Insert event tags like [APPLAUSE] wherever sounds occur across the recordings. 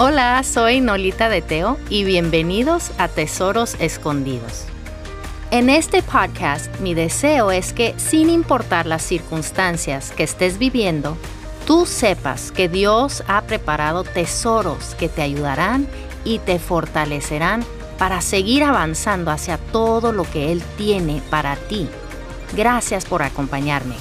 Hola, soy Nolita de Teo y bienvenidos a Tesoros Escondidos. En este podcast mi deseo es que sin importar las circunstancias que estés viviendo, tú sepas que Dios ha preparado tesoros que te ayudarán y te fortalecerán para seguir avanzando hacia todo lo que Él tiene para ti. Gracias por acompañarme.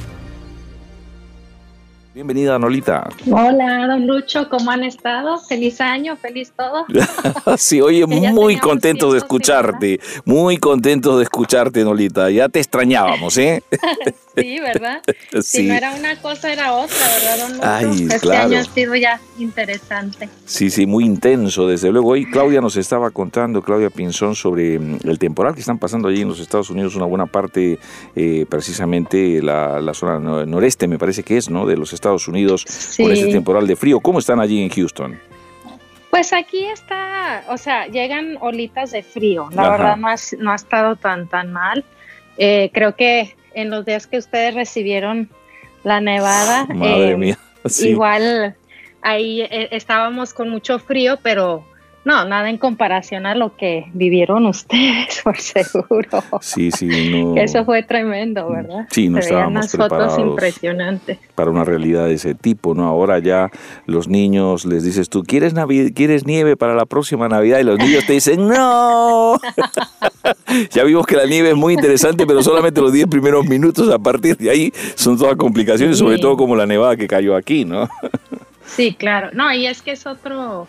Bienvenida, Nolita. Hola, don Lucho, ¿cómo han estado? Feliz año, feliz todo. [LAUGHS] sí, oye, muy contento de escucharte, muy contento de escucharte, Nolita. Ya te extrañábamos, ¿eh? [LAUGHS] sí, ¿verdad? Sí. [LAUGHS] Si no era una cosa, era otra, ¿verdad, don Lucho? Ay, este año ha sido ya interesante. Sí, sí, muy intenso, desde luego. Hoy Claudia nos estaba contando, Claudia Pinzón, sobre mm, el temporal que están pasando allí en los Estados Unidos, una buena parte, eh, precisamente la, la zona noreste, me parece que es, ¿no? De los Estados Unidos con este temporal de frío. ¿Cómo están allí en Houston? Pues aquí está, o sea, llegan olitas de frío. La verdad no ha, no ha estado tan, tan mal. Eh, creo que en los días que ustedes recibieron la nevada, Madre eh, mía. [LAUGHS] igual ahí eh, estábamos con mucho frío, pero no, nada en comparación a lo que vivieron ustedes, [LAUGHS] por seguro. Sí, sí, no. Eso fue tremendo, ¿verdad? Sí, no estábamos unas preparados fotos impresionantes. para una realidad de ese tipo, ¿no? Ahora ya los niños les dices tú, ¿quieres, navi ¿quieres nieve para la próxima Navidad? Y los niños te dicen, ¡no! [LAUGHS] ya vimos que la nieve es muy interesante, pero solamente los 10 primeros minutos, a partir de ahí son todas complicaciones, Sí. sobre todo como la nevada que cayó aquí, ¿no? Sí, claro. No, y es que es otro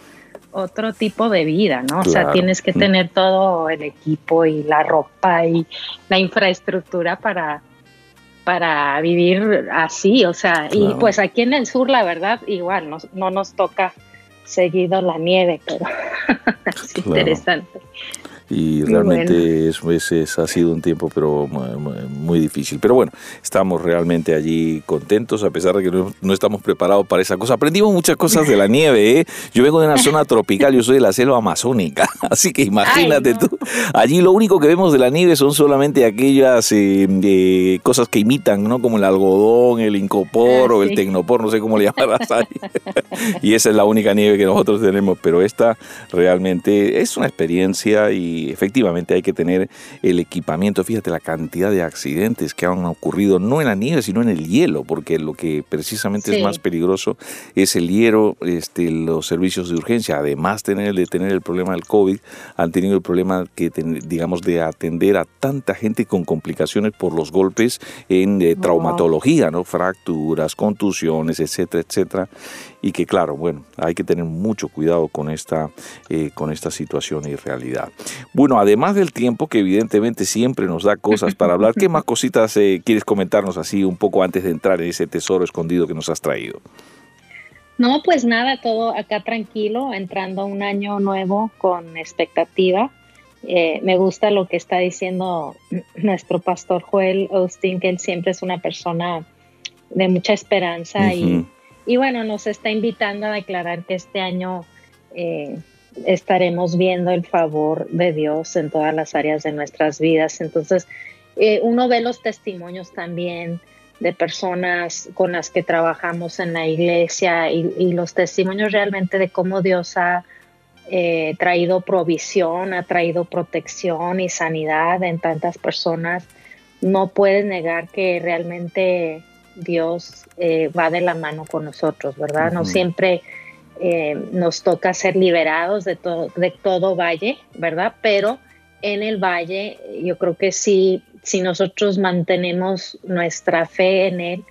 otro tipo de vida, ¿no? O sea, tienes que Mm. tener todo el equipo y la ropa y la infraestructura para para vivir así, o sea, y pues aquí en el sur, la verdad, igual, nos- no nos toca seguido la nieve, pero [LAUGHS] es Claro. interesante. Y realmente es, es- es- ha sido un tiempo pero mu- mu- muy, difícil. Pero bueno, estamos realmente allí contentos a pesar de que no, no estamos preparados para esa cosa. Aprendimos muchas cosas de la [LAUGHS] nieve. ¿eh? Yo vengo de una zona tropical, yo soy de la selva amazónica. [LAUGHS] Así que imagínate Ay, no. tú. Allí lo único que vemos de la nieve son solamente aquellas eh, eh, cosas que imitan, ¿no? Como el algodón, el incopor Ah, o el sí. tecnopor, no sé cómo le llamarás ahí. [LAUGHS] y esa es la única nieve que nosotros tenemos, pero esta realmente es una experiencia y efectivamente hay que tener el equipamiento. Fíjate la cantidad de accidentes que han ocurrido, no en la nieve, sino en el hielo, porque lo que precisamente es más peligroso es el hielo, este, los servicios de urgencia, además tener, de tener el problema del COVID, han tenido el problema que digamos de atender a tanta gente con complicaciones por los golpes en eh, traumatología, ¿no? Fracturas, contusiones, etcétera, etcétera. Y que claro, bueno, hay que tener mucho cuidado con esta, eh, con esta situación y realidad. Bueno, además del tiempo que evidentemente siempre nos da cosas para hablar, ¿qué más cositas eh, quieres comentarnos así un poco antes de entrar en ese tesoro escondido que nos has traído? No, pues nada, todo acá tranquilo, entrando a un año nuevo con expectativa. Eh, me gusta lo que está diciendo nuestro pastor Joel Austin, que él siempre es una persona de mucha esperanza y bueno, nos está invitando a declarar que este año eh, estaremos viendo el favor de Dios en todas las áreas de nuestras vidas. Entonces, eh, uno ve los testimonios también de personas con las que trabajamos en la iglesia y, y los testimonios realmente de cómo Dios ha eh, traído provisión, ha traído protección y sanidad en tantas personas. No puedes negar que realmente Dios eh, va de la mano con nosotros, ¿verdad? No siempre eh, nos toca ser liberados de, todo de todo valle, ¿verdad? Pero en el valle yo creo que sí, si nosotros mantenemos nuestra fe en Él,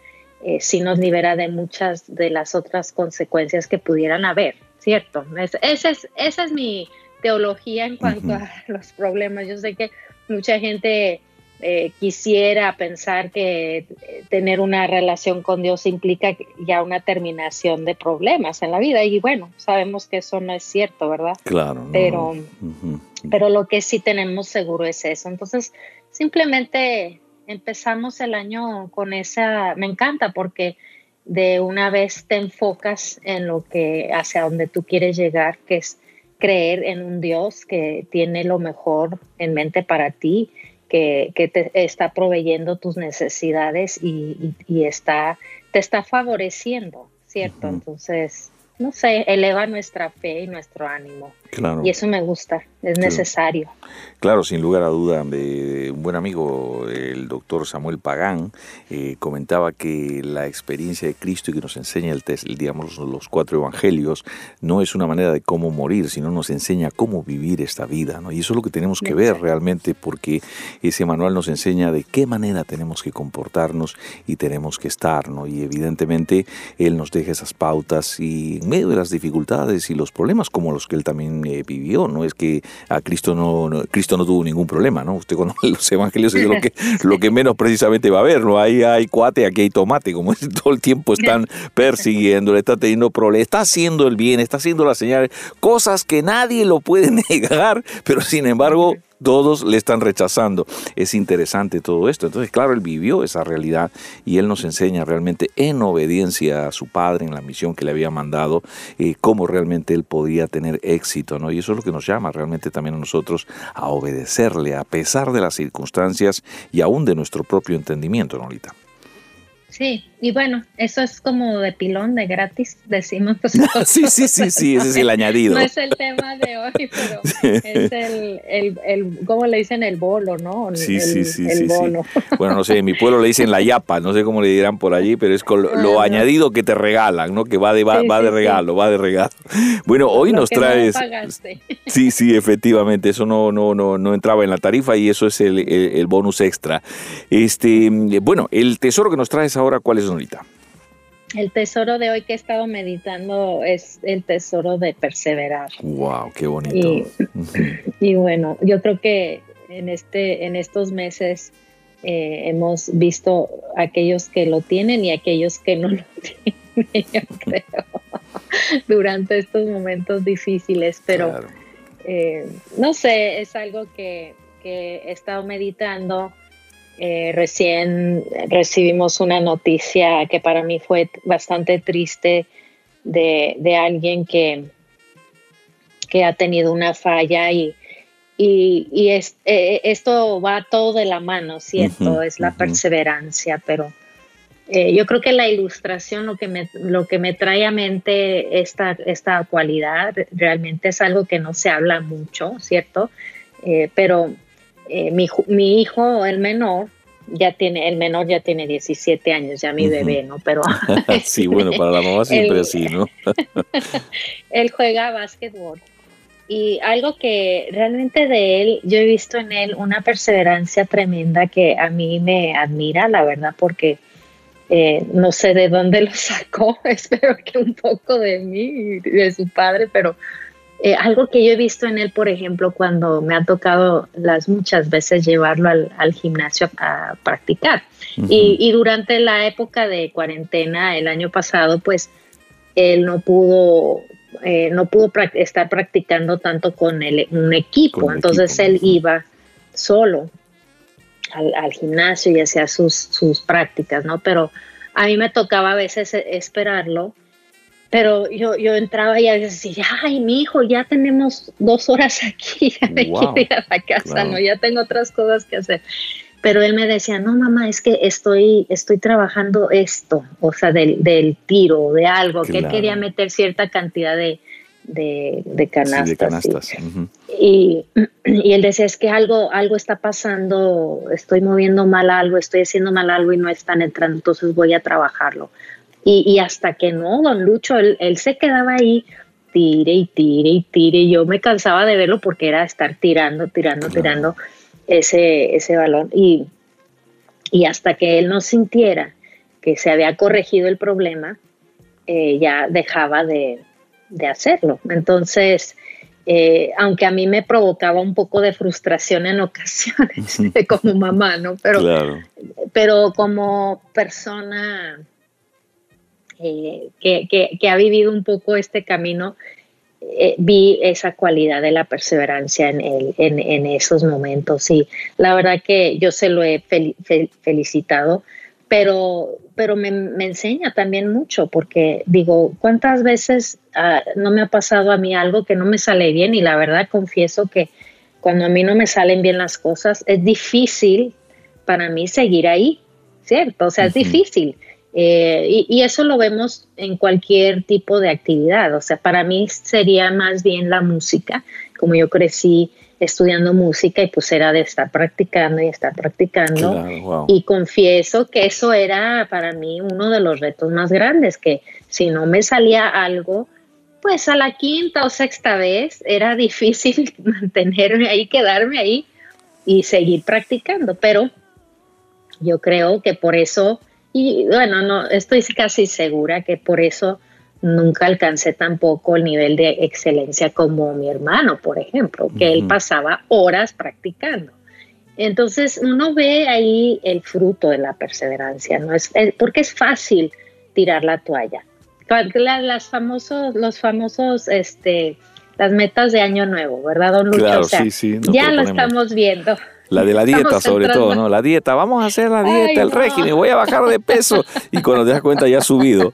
eh, sí nos libera de muchas de las otras consecuencias que pudieran haber, ¿cierto? Es- esa, es, esa es mi teología en cuanto a [LAUGHS] los problemas. Yo sé que mucha gente eh, quisiera pensar que eh, tener una relación con Dios implica ya una terminación de problemas en la vida y bueno, sabemos que eso no es cierto, ¿verdad? Claro. Pero- no. Pero lo que sí tenemos seguro es eso. Entonces, simplemente empezamos el año con esa, me encanta porque de una vez te enfocas en lo que, hacia donde tú quieres llegar, que es creer en un Dios que tiene lo mejor en mente para ti, que, que te está proveyendo tus necesidades y, y- y está, te está favoreciendo, ¿cierto? Entonces, no sé, eleva nuestra fe y nuestro ánimo. Claro. Y eso me gusta, es necesario. Claro, sin lugar a duda. un buen amigo, el doctor Samuel Pagán, eh, comentaba que la experiencia de Cristo y que nos enseña el, digamos, los cuatro evangelios no es una manera de cómo morir, sino nos enseña cómo vivir esta vida. ¿no? Y eso es lo que tenemos que ver realmente porque ese manual nos enseña de qué manera tenemos que comportarnos y tenemos que estar. ¿no? Y evidentemente Él nos deja esas pautas y medio de las dificultades y los problemas como los que Él también eh, vivió, no es que a Cristo no, Cristo no tuvo ningún problema, ¿no? Usted con los evangelios es lo que, lo que menos precisamente va a ver, ¿no? Ahí hay cuate, aquí hay tomate, como [LAUGHS] es, todo el tiempo están persiguiendo, le está teniendo problemas, está haciendo el bien, está haciendo las señales, cosas que nadie lo puede [LAUGHS] negar, pero sin embargo todos le están rechazando. Es interesante todo esto. Entonces, claro, él vivió esa realidad y él nos enseña realmente en obediencia a su padre, en la misión que le había mandado, eh, cómo realmente él podía tener éxito. ¿no? Y eso es lo que nos llama realmente también a nosotros a obedecerle a pesar de las circunstancias y aún de nuestro propio entendimiento, Nolita. Sí, y bueno, eso es como de pilón, de gratis, decimos. [LAUGHS] sí, sí, sí, sí, ese es el añadido. No es el tema de hoy, pero [LAUGHS] es el, el, el ¿cómo le dicen? El bolo, ¿no? sí, sí, sí, sí, [LAUGHS] Bueno, no sé, en mi pueblo le dicen la yapa, no sé cómo le dirán por allí, pero es con lo, añadido que te regalan, ¿no? Que va de, va, de regalo, va de regalo. Bueno, hoy nos traes... sí, sí, efectivamente, eso no, no, no, no entraba en la tarifa y eso es el, el bonus extra. Este, bueno, el tesoro que nos traes ahora, ¿cuál es? El tesoro de hoy que he estado meditando es el tesoro de perseverar. Wow, qué bonito. Y, bueno, yo creo que en este, en estos meses eh, hemos visto aquellos que lo tienen y aquellos que no lo [LAUGHS] tienen, yo creo, [LAUGHS] durante estos momentos difíciles. Pero eh, no sé, es algo que, que he estado meditando eh, recién recibimos una noticia que para mí fue bastante triste de, alguien que, que ha tenido una falla y, y, eh, esto va todo de la mano, ¿cierto? es la perseverancia, pero eh, yo creo que la ilustración, lo que me, lo que me trae a mente esta, esta cualidad, realmente es algo que no se habla mucho, ¿cierto? pero eh, mi, mi, hijo, el menor, ya tiene, el menor ya tiene 17 años, ya mi bebé, ¿no? Pero [LAUGHS] sí, bueno, para la mamá siempre así, ¿no? [LAUGHS] él juega básquetbol y algo que realmente de él, yo he visto en él una perseverancia tremenda que a mí me admira, la verdad, porque eh, no sé de dónde lo [LAUGHS] sacó, espero que un poco de mí y de su padre, pero eh, algo que yo he visto en él, por ejemplo, cuando me ha tocado las muchas veces llevarlo al, gimnasio a, practicar. y, durante la época de cuarentena el año pasado, pues él no pudo, eh, no pudo estar practicando tanto con un equipo. Entonces él iba solo al, gimnasio y hacía sus, sus prácticas, ¿no? Pero a mí me tocaba a veces esperarlo pero yo, yo entraba y a veces decía, ay, mi hijo, ya tenemos dos horas aquí, [LAUGHS] ya me quiero ir a la casa, ¿no? Ya tengo otras cosas que hacer. Pero él me decía, no, mamá, es que estoy, estoy trabajando esto, o sea, del, del tiro, de algo, que él quería meter cierta cantidad de, de, de canastas. de canastas. Y, [CLEARS THROAT] y, él decía, es que algo, algo está pasando, estoy moviendo mal algo, estoy haciendo mal algo y no están entrando, entonces voy a trabajarlo. Y, hasta que no, don Lucho, él, se quedaba ahí, tire y tire y tire. Y yo me cansaba de verlo porque era estar tirando, tirando, tirando ese, ese balón. Y, y hasta que él no sintiera que se había corregido el problema, eh, ya dejaba de, hacerlo. Entonces, eh, aunque a mí me provocaba un poco de frustración en ocasiones [LAUGHS] como mamá, ¿no? Pero, pero como persona eh, que, ha vivido un poco este camino, eh, vi esa cualidad de la perseverancia en, en, esos momentos y la verdad que yo se lo he felicitado, pero, pero me, enseña también mucho porque digo, ¿cuántas veces ah, no me ha pasado a mí algo que no me sale bien? Y la verdad confieso que cuando a mí no me salen bien las cosas, es difícil para mí seguir ahí, ¿cierto? O sea, es difícil. Eh, y, eso lo vemos en cualquier tipo de actividad. O sea, para mí sería más bien la música, como yo crecí estudiando música y pues era de estar practicando y estar practicando. Y confieso que eso era para mí uno de los retos más grandes, que si no me salía algo, pues a la quinta o sexta vez era [LAUGHS] difícil mantenerme ahí, quedarme ahí y seguir practicando. Pero yo creo que por eso, y bueno, no, estoy casi segura que por eso nunca alcancé tampoco el nivel de excelencia como mi hermano, por ejemplo, que él pasaba horas practicando. Entonces uno ve ahí el fruto de la perseverancia, ¿no? Es, porque es fácil tirar la toalla. Las, famosos, los famosos, este, las metas de año nuevo, ¿verdad, don Lucho? Claro, sí, sí, ya lo estamos viendo. La de la dieta, sobre todo, ¿no? La dieta, vamos a hacer la dieta, el régimen, voy a bajar de peso. Y cuando te das cuenta ya ha subido.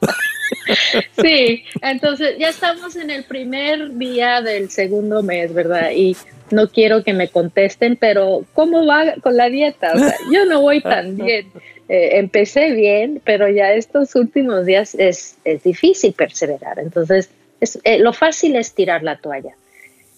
Sí, entonces ya estamos en el primer día del segundo mes, ¿verdad? Y no quiero que me contesten, pero ¿cómo va con la dieta? O sea, yo no voy tan bien. Eh, empecé bien, pero ya estos últimos días es, es difícil perseverar. Entonces, es, eh, lo fácil es tirar la toalla.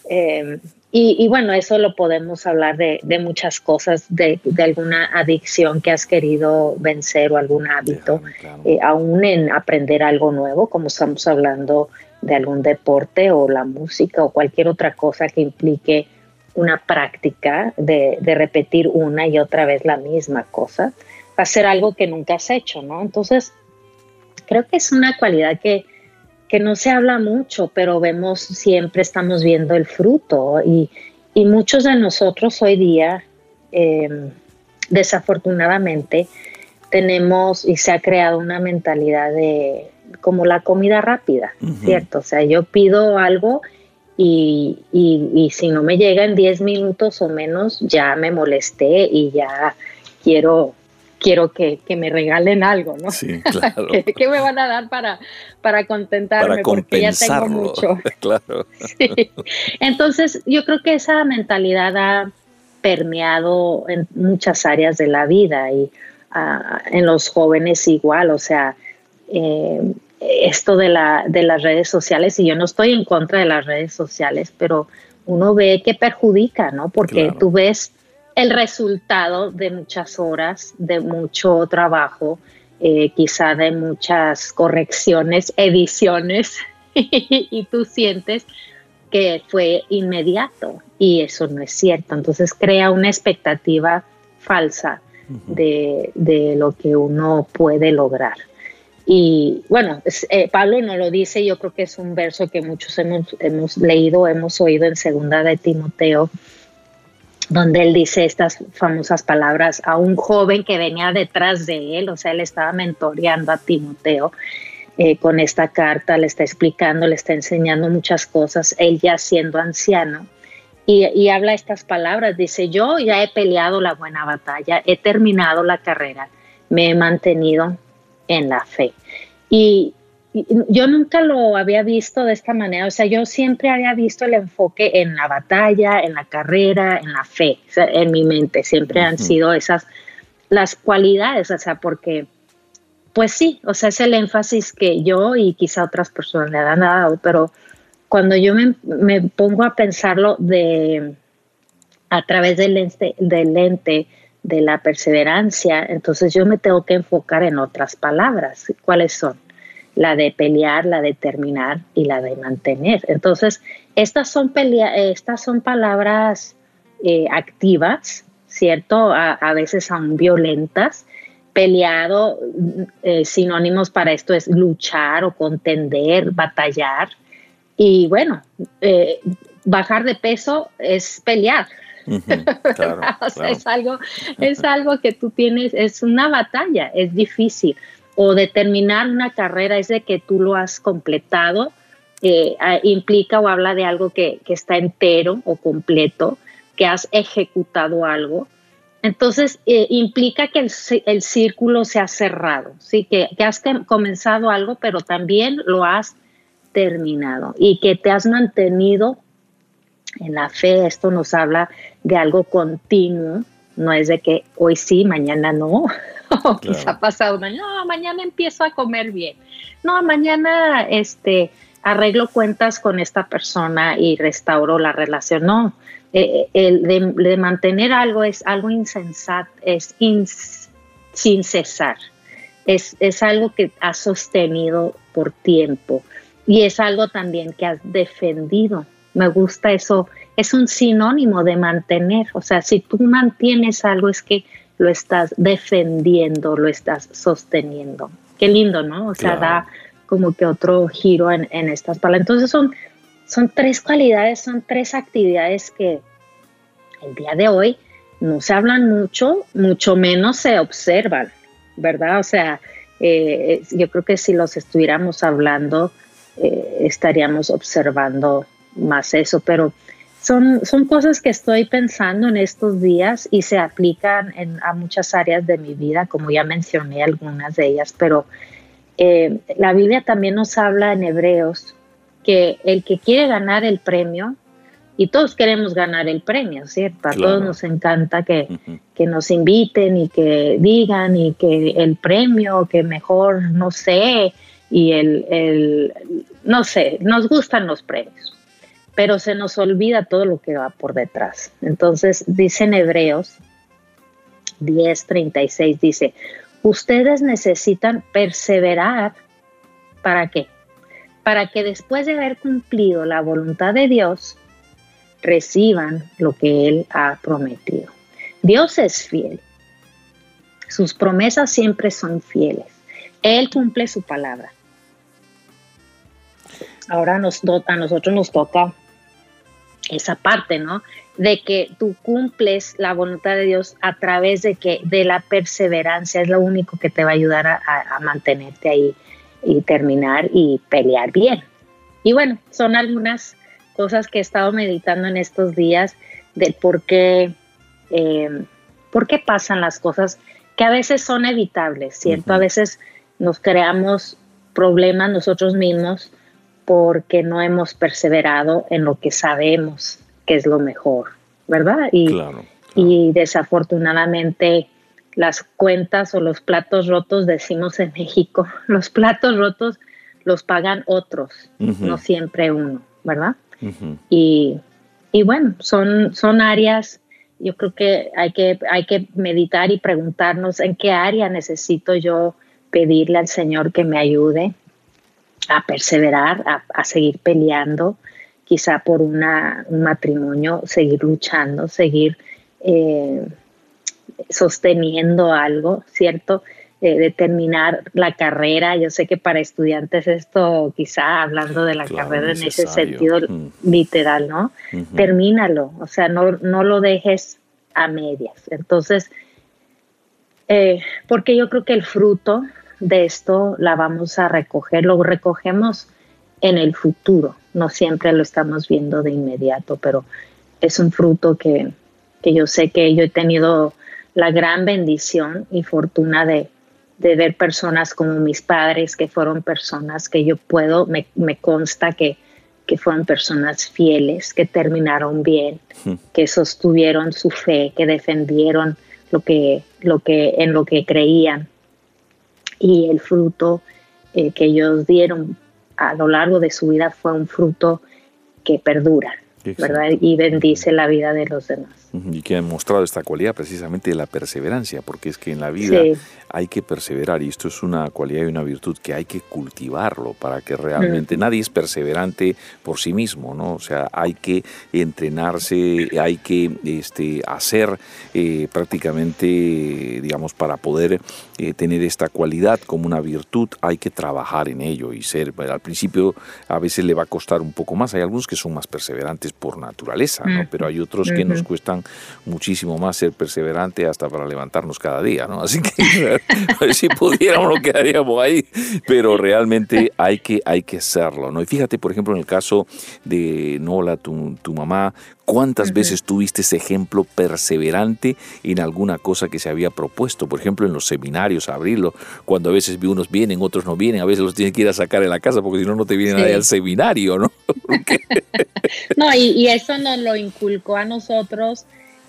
Eh, y, bueno, eso lo podemos hablar de, muchas cosas, de, alguna adicción que has querido vencer o algún hábito, eh, aún en aprender algo nuevo, como estamos hablando de algún deporte o la música o cualquier otra cosa que implique una práctica de, de repetir una y otra vez la misma cosa, hacer algo que nunca has hecho, ¿no? Entonces, creo que es una cualidad que que no se habla mucho, pero vemos, siempre estamos viendo el fruto y, muchos de nosotros hoy día, em, desafortunadamente, tenemos y se ha creado una mentalidad de como la comida rápida, ¿cierto? O sea, yo pido algo y, y, si no me llega en 10 minutos o menos, ya me molesté y ya quiero quiero que, me regalen algo, ¿no? Sí, [LAUGHS] claro. ¿Qué, me van a dar para, para contentarme? porque ya tengo mucho. [LAUGHS] claro. [LAUGHS] Entonces, yo creo que esa mentalidad ha permeado en muchas áreas de la vida y ah, en los jóvenes igual, o sea, eh, esto de, la, de las redes sociales, y yo no estoy en contra de las redes sociales, pero uno ve que perjudica, ¿no? Porque tú ves el resultado de muchas horas, de mucho trabajo, eh, quizá de muchas correcciones, ediciones, [LAUGHS] y tú sientes que fue inmediato y eso no es cierto. Entonces crea una expectativa falsa de, lo que uno puede lograr. Y bueno, eh, Pablo no lo dice, yo creo que es un verso que muchos hemos, hemos leído, hemos oído en segunda de Timoteo, donde él dice estas famosas palabras a un joven que venía detrás de él, o sea, él estaba mentoreando a Timoteo eh, con esta carta, le está explicando, le está enseñando muchas cosas, él ya siendo anciano. Y, y habla estas palabras, dice, yo ya he peleado la buena batalla, he terminado la carrera, me he mantenido en la fe. Y, yo nunca lo había visto de esta manera, o sea, yo siempre había visto el enfoque en la batalla, en la carrera, en la fe, en mi mente, siempre han sido esas las cualidades, o sea, porque, pues sí, o sea, es el énfasis que yo y quizá otras personas le han dado, pero cuando yo me, pongo a pensarlo de a través del lente, del lente de la perseverancia, entonces yo me tengo que enfocar en otras palabras. ¿Cuáles son? La de pelear, la de terminar y la de mantener. Entonces, estas son, estas son palabras eh, activas, ¿cierto? A, veces son violentas. Peleado, eh, sinónimos para esto es luchar o contender, batallar. Y bueno, eh, bajar de peso es pelear. [LAUGHS] es algo, es algo que tú tienes, es una batalla, es difícil o determinar una carrera es de que tú lo has completado, eh, implica o habla de algo que, está entero o completo, que has ejecutado algo. Entonces, eh, implica que el, círculo se ha cerrado, ¿sí? Que, que, has comenzado algo, pero también lo has terminado y que te has mantenido en la fe. Esto nos habla de algo continuo, no es de que hoy sí, mañana no, [LAUGHS] o quizá pasado mañana, no, mañana empiezo a comer bien, no, mañana este, arreglo cuentas con esta persona y restauro la relación, no, eh, el de, mantener algo es algo insensato, es sin cesar, es, es algo que has sostenido por tiempo y es algo también que has defendido. Me gusta eso, es un sinónimo de mantener, o sea, si tú mantienes algo es que lo estás defendiendo, lo estás sosteniendo. Qué lindo, ¿no? O sea, da como que otro giro en, estas palabras. Entonces son, son tres cualidades, son tres actividades que el día de hoy no se hablan mucho, mucho menos se observan, ¿verdad? O sea, eh, yo creo que si los estuviéramos hablando, eh, estaríamos observando más eso, pero son, son cosas que estoy pensando en estos días y se aplican en, a muchas áreas de mi vida, como ya mencioné algunas de ellas, pero eh, la Biblia también nos habla en Hebreos que el que quiere ganar el premio, y todos queremos ganar el premio, ¿cierto? A todos nos encanta que, que, nos inviten y que digan y que el premio, que mejor, no sé, y el, el no sé, nos gustan los premios pero se nos olvida todo lo que va por detrás. Entonces, dice en Hebreos 10:36, dice, ustedes necesitan perseverar, ¿para qué? Para que después de haber cumplido la voluntad de Dios, reciban lo que Él ha prometido. Dios es fiel. Sus promesas siempre son fieles. Él cumple su palabra. Ahora nos, a nosotros nos toca esa parte, ¿no? De que tú cumples la voluntad de Dios a través de que de la perseverancia es lo único que te va a ayudar a, mantenerte ahí y terminar y pelear bien. Y bueno, son algunas cosas que he estado meditando en estos días del por qué, eh, por qué pasan las cosas que a veces son evitables, ¿cierto? A veces nos creamos problemas nosotros mismos porque no hemos perseverado en lo que sabemos que es lo mejor, ¿verdad? Y, y desafortunadamente las cuentas o los platos rotos, decimos en México, [LAUGHS] los platos rotos los pagan otros, no siempre uno, ¿verdad? y, y, bueno, son, son áreas, yo creo que hay, que hay que meditar y preguntarnos en qué área necesito yo pedirle al Señor que me ayude a perseverar, a, seguir peleando, quizá por una, un matrimonio, seguir luchando, seguir eh, sosteniendo algo, ¿cierto? Eh, de terminar la carrera. Yo sé que para estudiantes esto, quizá hablando de la carrera en ese sentido mm. literal, ¿no? Termínalo, o sea, no, no lo dejes a medias. Entonces, eh, porque yo creo que el fruto de esto la vamos a recoger, lo recogemos en el futuro, no siempre lo estamos viendo de inmediato, pero es un fruto que, yo sé que yo he tenido la gran bendición y fortuna de, ver personas como mis padres, que fueron personas que yo puedo, me, consta que, que fueron personas fieles, que terminaron bien, que sostuvieron su fe, que defendieron lo que, lo que, en lo que creían y el fruto eh, que ellos dieron a lo largo de su vida fue un fruto que perdura, ¿verdad? Y bendice la vida de los demás. Y que ha mostrado esta cualidad precisamente de la perseverancia, porque es que en la vida hay que perseverar y esto es una cualidad y una virtud que hay que cultivarlo para que realmente nadie es perseverante por sí mismo, ¿no? O sea, hay que entrenarse, hay que este, hacer eh, prácticamente, digamos, para poder eh, tener esta cualidad como una virtud, hay que trabajar en ello y ser, al principio a veces le va a costar un poco más, hay algunos que son más perseverantes por naturaleza, ¿no? Pero hay otros que nos cuestan muchísimo más ser perseverante hasta para levantarnos cada día, ¿no? Así que [LAUGHS] si pudiéramos nos quedaríamos ahí, pero realmente hay que, hay que hacerlo, ¿no? Y fíjate, por ejemplo, en el caso de Nola, tu, tu mamá, ¿Cuántas veces tuviste ese ejemplo perseverante en alguna cosa que se había propuesto? Por ejemplo, en los seminarios, abrirlo, cuando a veces unos vienen, otros no vienen, a veces los tienes que ir a sacar en la casa porque si no, no te vienen ahí al seminario, ¿no? [LAUGHS] [LAUGHS] no, y, y, eso nos lo inculcó a nosotros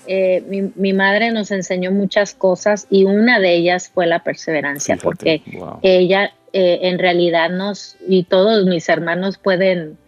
eh, mi, madre nos enseñó muchas cosas y una de ellas fue la perseverancia, porque ella eh, en realidad nos, y todos mis hermanos pueden,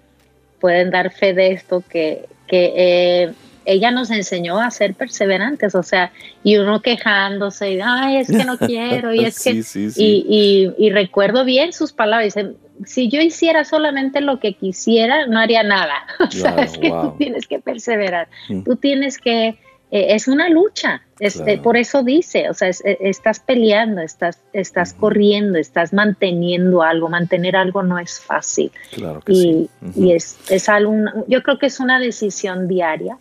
pueden dar fe de esto, que, que eh, ella nos enseñó a ser perseverantes, o sea, y uno quejándose, y, ay, es que no [LAUGHS] quiero, y es que, Y, y, recuerdo bien sus palabras, dice, si yo hiciera solamente lo que quisiera, no haría nada, [LAUGHS] o sea, es que tú tienes que perseverar, mm. tú tienes que, eh, es una lucha, este, por eso dice, o sea, eh, estás peleando, estás, estás corriendo, estás manteniendo algo, mantener algo no es fácil. Claro que y, sí. y es, es algo, yo creo que es una decisión diaria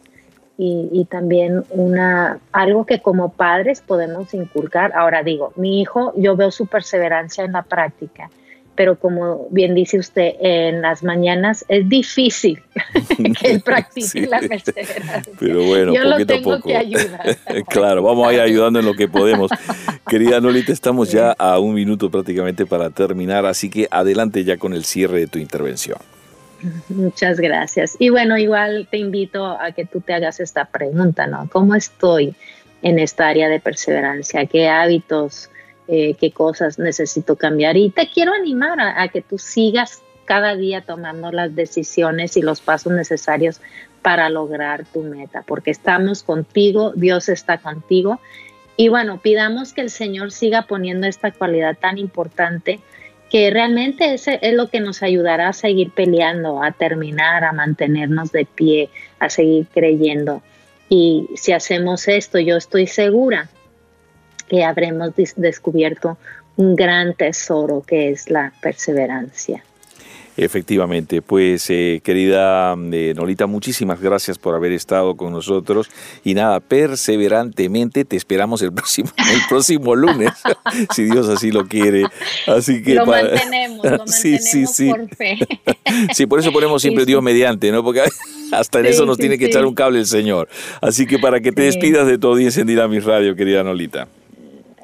y, también una, algo que como padres podemos inculcar. Ahora digo, mi hijo, yo veo su perseverancia en la práctica, pero como bien dice usted, en las mañanas es difícil [LAUGHS] que él practique la perseverancia. Pero bueno, yo lo tengo que ayudar. [LAUGHS] claro, vamos a ir ayudando en lo que podemos. Querida Nolita, estamos ya a un minuto prácticamente para terminar, así que adelante ya con el cierre de tu intervención. Muchas gracias. Y bueno, igual te invito a que tú te hagas esta pregunta, ¿no? ¿Cómo estoy en esta área de perseverancia? ¿Qué hábitos, eh, qué cosas necesito cambiar? Y te quiero animar a, que tú sigas cada día tomando las decisiones y los pasos necesarios para lograr tu meta, porque estamos contigo, Dios está contigo. Y bueno, pidamos que el Señor siga poniendo esta cualidad tan importante que realmente ese es lo que nos ayudará a seguir peleando, a terminar, a mantenernos de pie, a seguir creyendo. Y si hacemos esto, yo estoy segura que habremos descubierto un gran tesoro que es la perseverancia. Efectivamente, pues eh, querida eh, Nolita, muchísimas gracias por haber estado con nosotros y nada, perseverantemente te esperamos el [LAUGHS] próximo, el próximo lunes, [LAUGHS] si Dios así lo quiere. Así que lo mantenemos, lo [LAUGHS] mantenemos por fe. sí, por eso ponemos siempre Dios mediante, ¿no? Porque hasta en eso nos tiene que echar un cable el Señor. Así que para que te despidas de todo y encendida mi radio, querida Nolita.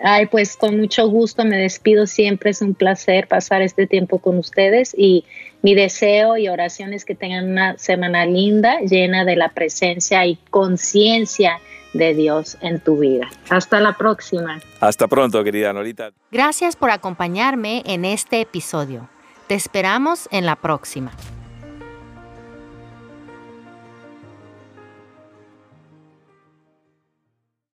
Ay, pues con mucho gusto me despido siempre, es un placer pasar este tiempo con ustedes y mi deseo y oración es que tengan una semana linda, llena de la presencia y conciencia de Dios en tu vida. Hasta la próxima. Hasta pronto, querida Norita. Gracias por acompañarme en este episodio. Te esperamos en la próxima.